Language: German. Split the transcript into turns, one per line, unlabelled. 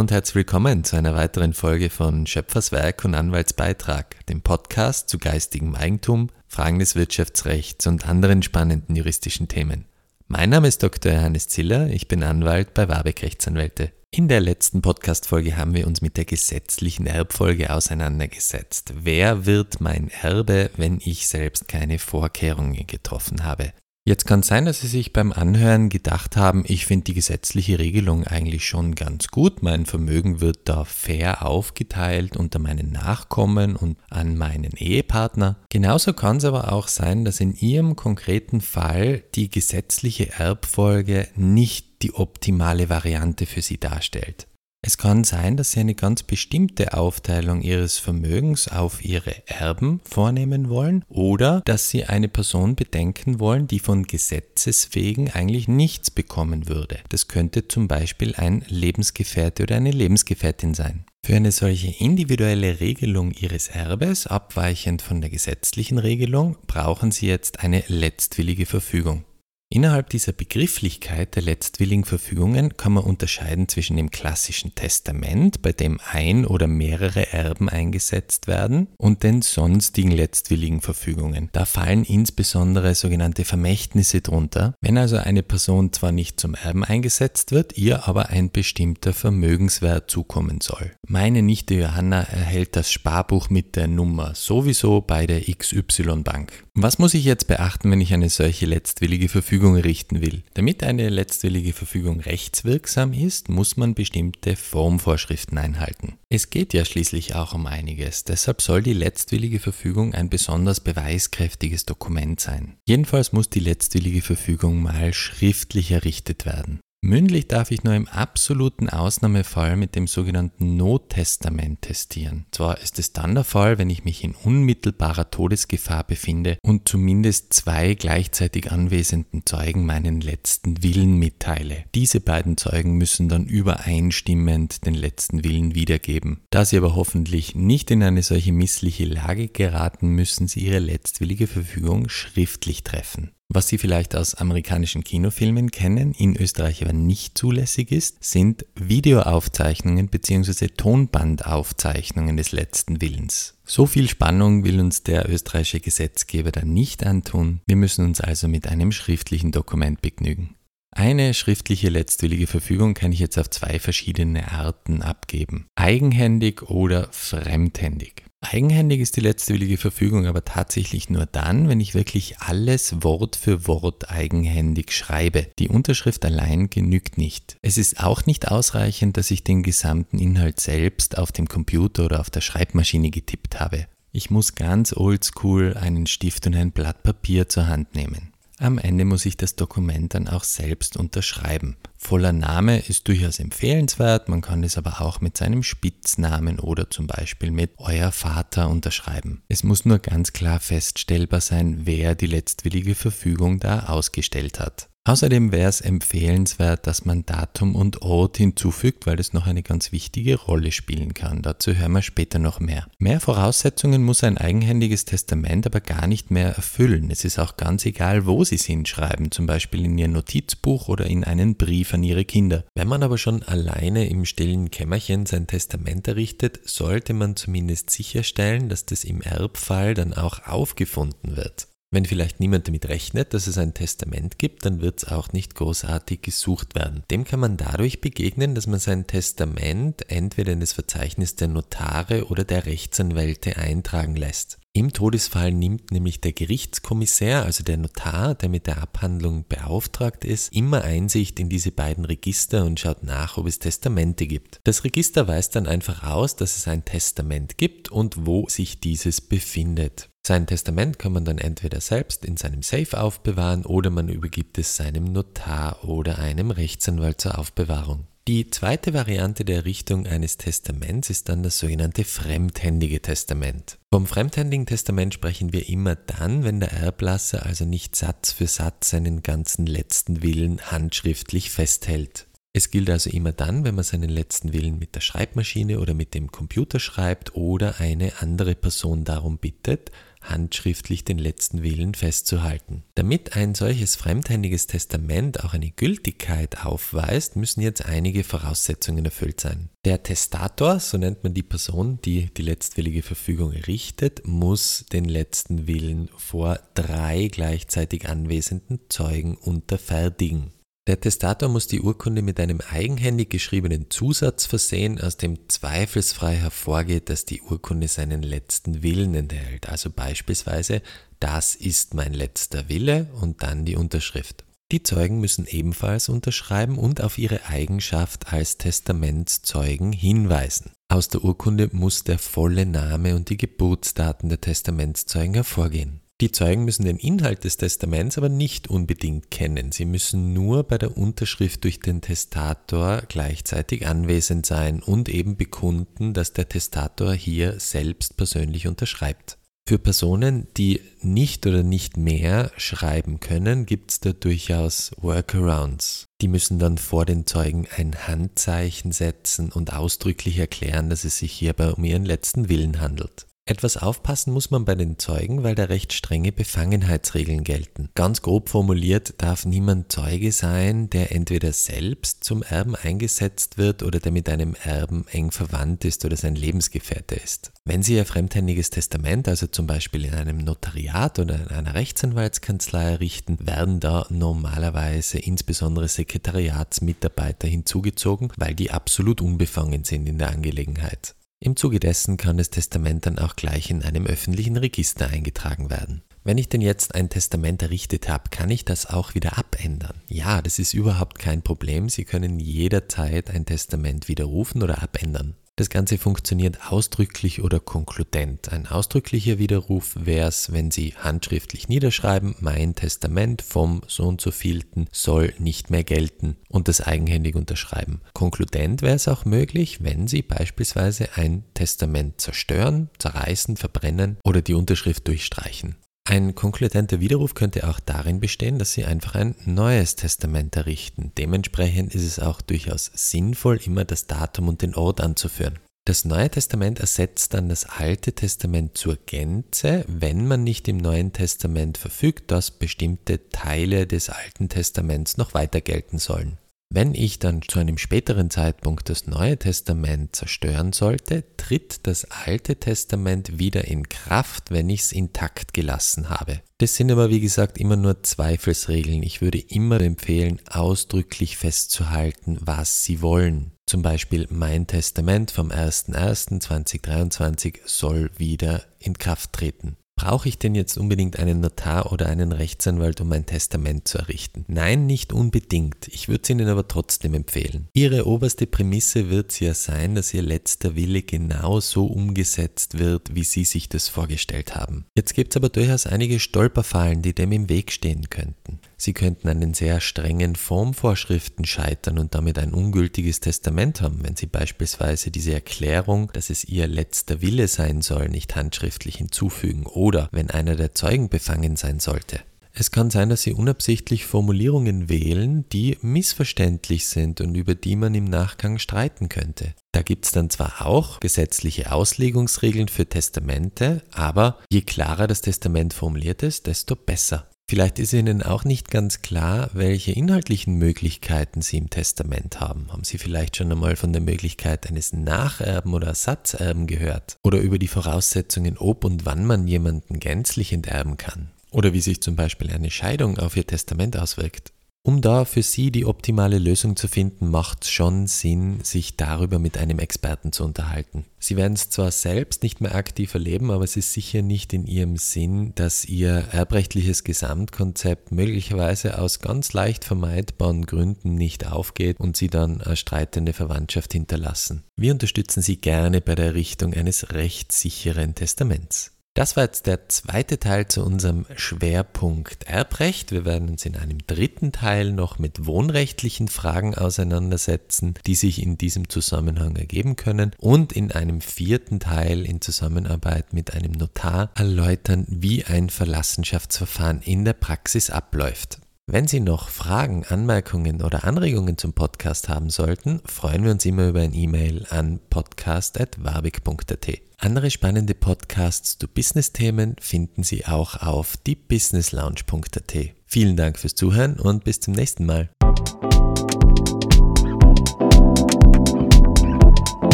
und herzlich willkommen zu einer weiteren Folge von Schöpferswerk und Anwaltsbeitrag, dem Podcast zu geistigem Eigentum, Fragen des Wirtschaftsrechts und anderen spannenden juristischen Themen. Mein Name ist Dr. Johannes Ziller, ich bin Anwalt bei Warbeck Rechtsanwälte. In der letzten Podcast-Folge haben wir uns mit der gesetzlichen Erbfolge auseinandergesetzt. Wer wird mein Erbe, wenn ich selbst keine Vorkehrungen getroffen habe? Jetzt kann es sein, dass Sie sich beim Anhören gedacht haben, ich finde die gesetzliche Regelung eigentlich schon ganz gut. Mein Vermögen wird da fair aufgeteilt unter meinen Nachkommen und an meinen Ehepartner. Genauso kann es aber auch sein, dass in Ihrem konkreten Fall die gesetzliche Erbfolge nicht die optimale Variante für Sie darstellt. Es kann sein, dass Sie eine ganz bestimmte Aufteilung Ihres Vermögens auf Ihre Erben vornehmen wollen oder dass Sie eine Person bedenken wollen, die von Gesetzes wegen eigentlich nichts bekommen würde. Das könnte zum Beispiel ein Lebensgefährte oder eine Lebensgefährtin sein. Für eine solche individuelle Regelung Ihres Erbes, abweichend von der gesetzlichen Regelung, brauchen Sie jetzt eine letztwillige Verfügung. Innerhalb dieser Begrifflichkeit der letztwilligen Verfügungen kann man unterscheiden zwischen dem klassischen Testament, bei dem ein oder mehrere Erben eingesetzt werden, und den sonstigen letztwilligen Verfügungen. Da fallen insbesondere sogenannte Vermächtnisse drunter. Wenn also eine Person zwar nicht zum Erben eingesetzt wird, ihr aber ein bestimmter Vermögenswert zukommen soll. Meine Nichte Johanna erhält das Sparbuch mit der Nummer sowieso bei der XY Bank. Was muss ich jetzt beachten, wenn ich eine solche letztwillige Verfügung richten will? Damit eine letztwillige Verfügung rechtswirksam ist, muss man bestimmte Formvorschriften einhalten. Es geht ja schließlich auch um einiges, deshalb soll die letztwillige Verfügung ein besonders beweiskräftiges Dokument sein. Jedenfalls muss die letztwillige Verfügung mal schriftlich errichtet werden. Mündlich darf ich nur im absoluten Ausnahmefall mit dem sogenannten Nottestament testieren. Zwar ist es dann der Fall, wenn ich mich in unmittelbarer Todesgefahr befinde und zumindest zwei gleichzeitig anwesenden Zeugen meinen letzten Willen mitteile. Diese beiden Zeugen müssen dann übereinstimmend den letzten Willen wiedergeben. Da sie aber hoffentlich nicht in eine solche missliche Lage geraten, müssen sie ihre letztwillige Verfügung schriftlich treffen. Was Sie vielleicht aus amerikanischen Kinofilmen kennen, in Österreich aber nicht zulässig ist, sind Videoaufzeichnungen bzw. Tonbandaufzeichnungen des letzten Willens. So viel Spannung will uns der österreichische Gesetzgeber dann nicht antun. Wir müssen uns also mit einem schriftlichen Dokument begnügen. Eine schriftliche letztwillige Verfügung kann ich jetzt auf zwei verschiedene Arten abgeben. Eigenhändig oder fremdhändig. Eigenhändig ist die letztwillige Verfügung aber tatsächlich nur dann, wenn ich wirklich alles Wort für Wort eigenhändig schreibe. Die Unterschrift allein genügt nicht. Es ist auch nicht ausreichend, dass ich den gesamten Inhalt selbst auf dem Computer oder auf der Schreibmaschine getippt habe. Ich muss ganz oldschool einen Stift und ein Blatt Papier zur Hand nehmen. Am Ende muss ich das Dokument dann auch selbst unterschreiben. Voller Name ist durchaus empfehlenswert, man kann es aber auch mit seinem Spitznamen oder zum Beispiel mit Euer Vater unterschreiben. Es muss nur ganz klar feststellbar sein, wer die letztwillige Verfügung da ausgestellt hat. Außerdem wäre es empfehlenswert, dass man Datum und Ort hinzufügt, weil es noch eine ganz wichtige Rolle spielen kann. Dazu hören wir später noch mehr. Mehr Voraussetzungen muss ein eigenhändiges Testament aber gar nicht mehr erfüllen. Es ist auch ganz egal, wo Sie es hinschreiben, zum Beispiel in Ihr Notizbuch oder in einen Brief an Ihre Kinder. Wenn man aber schon alleine im stillen Kämmerchen sein Testament errichtet, sollte man zumindest sicherstellen, dass das im Erbfall dann auch aufgefunden wird. Wenn vielleicht niemand damit rechnet, dass es ein Testament gibt, dann wird es auch nicht großartig gesucht werden. Dem kann man dadurch begegnen, dass man sein Testament entweder in das Verzeichnis der Notare oder der Rechtsanwälte eintragen lässt. Im Todesfall nimmt nämlich der Gerichtskommissär, also der Notar, der mit der Abhandlung beauftragt ist, immer Einsicht in diese beiden Register und schaut nach, ob es Testamente gibt. Das Register weist dann einfach aus, dass es ein Testament gibt und wo sich dieses befindet. Sein Testament kann man dann entweder selbst in seinem Safe aufbewahren oder man übergibt es seinem Notar oder einem Rechtsanwalt zur Aufbewahrung. Die zweite Variante der Errichtung eines Testaments ist dann das sogenannte fremdhändige Testament. Vom fremdhändigen Testament sprechen wir immer dann, wenn der Erblasser also nicht Satz für Satz seinen ganzen letzten Willen handschriftlich festhält. Es gilt also immer dann, wenn man seinen letzten Willen mit der Schreibmaschine oder mit dem Computer schreibt oder eine andere Person darum bittet, handschriftlich den letzten Willen festzuhalten. Damit ein solches fremdhändiges Testament auch eine Gültigkeit aufweist, müssen jetzt einige Voraussetzungen erfüllt sein. Der Testator, so nennt man die Person, die die letztwillige Verfügung errichtet, muss den letzten Willen vor drei gleichzeitig anwesenden Zeugen unterfertigen. Der Testator muss die Urkunde mit einem eigenhändig geschriebenen Zusatz versehen, aus dem zweifelsfrei hervorgeht, dass die Urkunde seinen letzten Willen enthält. Also beispielsweise, das ist mein letzter Wille und dann die Unterschrift. Die Zeugen müssen ebenfalls unterschreiben und auf ihre Eigenschaft als Testamentszeugen hinweisen. Aus der Urkunde muss der volle Name und die Geburtsdaten der Testamentszeugen hervorgehen. Die Zeugen müssen den Inhalt des Testaments aber nicht unbedingt kennen. Sie müssen nur bei der Unterschrift durch den Testator gleichzeitig anwesend sein und eben bekunden, dass der Testator hier selbst persönlich unterschreibt. Für Personen, die nicht oder nicht mehr schreiben können, gibt es da durchaus Workarounds. Die müssen dann vor den Zeugen ein Handzeichen setzen und ausdrücklich erklären, dass es sich hierbei um ihren letzten Willen handelt. Etwas aufpassen muss man bei den Zeugen, weil da recht strenge Befangenheitsregeln gelten. Ganz grob formuliert darf niemand Zeuge sein, der entweder selbst zum Erben eingesetzt wird oder der mit einem Erben eng verwandt ist oder sein Lebensgefährte ist. Wenn Sie Ihr fremdhändiges Testament, also zum Beispiel in einem Notariat oder in einer Rechtsanwaltskanzlei errichten, werden da normalerweise insbesondere Sekretariatsmitarbeiter hinzugezogen, weil die absolut unbefangen sind in der Angelegenheit. Im Zuge dessen kann das Testament dann auch gleich in einem öffentlichen Register eingetragen werden. Wenn ich denn jetzt ein Testament errichtet habe, kann ich das auch wieder abändern? Ja, das ist überhaupt kein Problem. Sie können jederzeit ein Testament widerrufen oder abändern. Das Ganze funktioniert ausdrücklich oder konkludent. Ein ausdrücklicher Widerruf wäre es, wenn Sie handschriftlich niederschreiben, mein Testament vom so und so vielten soll nicht mehr gelten und das eigenhändig unterschreiben. Konkludent wäre es auch möglich, wenn Sie beispielsweise ein Testament zerstören, zerreißen, verbrennen oder die Unterschrift durchstreichen. Ein konkludenter Widerruf könnte auch darin bestehen, dass Sie einfach ein neues Testament errichten. Dementsprechend ist es auch durchaus sinnvoll, immer das Datum und den Ort anzuführen. Das Neue Testament ersetzt dann das Alte Testament zur Gänze, wenn man nicht im Neuen Testament verfügt, dass bestimmte Teile des Alten Testaments noch weiter gelten sollen. Wenn ich dann zu einem späteren Zeitpunkt das Neue Testament zerstören sollte, tritt das Alte Testament wieder in Kraft, wenn ich es intakt gelassen habe. Das sind aber wie gesagt immer nur Zweifelsregeln. Ich würde immer empfehlen, ausdrücklich festzuhalten, was Sie wollen. Zum Beispiel mein Testament vom 01.01.2023 soll wieder in Kraft treten. Brauche ich denn jetzt unbedingt einen Notar oder einen Rechtsanwalt, um ein Testament zu errichten? Nein, nicht unbedingt. Ich würde es Ihnen aber trotzdem empfehlen. Ihre oberste Prämisse wird ja sein, dass Ihr letzter Wille genau so umgesetzt wird, wie Sie sich das vorgestellt haben. Jetzt gibt es aber durchaus einige Stolperfallen, die dem im Weg stehen könnten. Sie könnten an den sehr strengen Formvorschriften scheitern und damit ein ungültiges Testament haben, wenn Sie beispielsweise diese Erklärung, dass es Ihr letzter Wille sein soll, nicht handschriftlich hinzufügen oder wenn einer der Zeugen befangen sein sollte. Es kann sein, dass Sie unabsichtlich Formulierungen wählen, die missverständlich sind und über die man im Nachgang streiten könnte. Da gibt es dann zwar auch gesetzliche Auslegungsregeln für Testamente, aber je klarer das Testament formuliert ist, desto besser. Vielleicht ist Ihnen auch nicht ganz klar, welche inhaltlichen Möglichkeiten Sie im Testament haben. Haben Sie vielleicht schon einmal von der Möglichkeit eines Nacherben oder Ersatzerben gehört? Oder über die Voraussetzungen, ob und wann man jemanden gänzlich enterben kann? Oder wie sich zum Beispiel eine Scheidung auf Ihr Testament auswirkt? Um da für Sie die optimale Lösung zu finden, macht es schon Sinn, sich darüber mit einem Experten zu unterhalten. Sie werden es zwar selbst nicht mehr aktiv erleben, aber es ist sicher nicht in Ihrem Sinn, dass Ihr erbrechtliches Gesamtkonzept möglicherweise aus ganz leicht vermeidbaren Gründen nicht aufgeht und Sie dann eine streitende Verwandtschaft hinterlassen. Wir unterstützen Sie gerne bei der Errichtung eines rechtssicheren Testaments. Das war jetzt der zweite Teil zu unserem Schwerpunkt Erbrecht. Wir werden uns in einem dritten Teil noch mit wohnrechtlichen Fragen auseinandersetzen, die sich in diesem Zusammenhang ergeben können und in einem vierten Teil in Zusammenarbeit mit einem Notar erläutern, wie ein Verlassenschaftsverfahren in der Praxis abläuft. Wenn Sie noch Fragen, Anmerkungen oder Anregungen zum Podcast haben sollten, freuen wir uns immer über ein E-Mail an podcast.wabig.at. Andere spannende Podcasts zu Business-Themen finden Sie auch auf diebusinesslounge.at. Vielen Dank fürs Zuhören und bis zum nächsten Mal.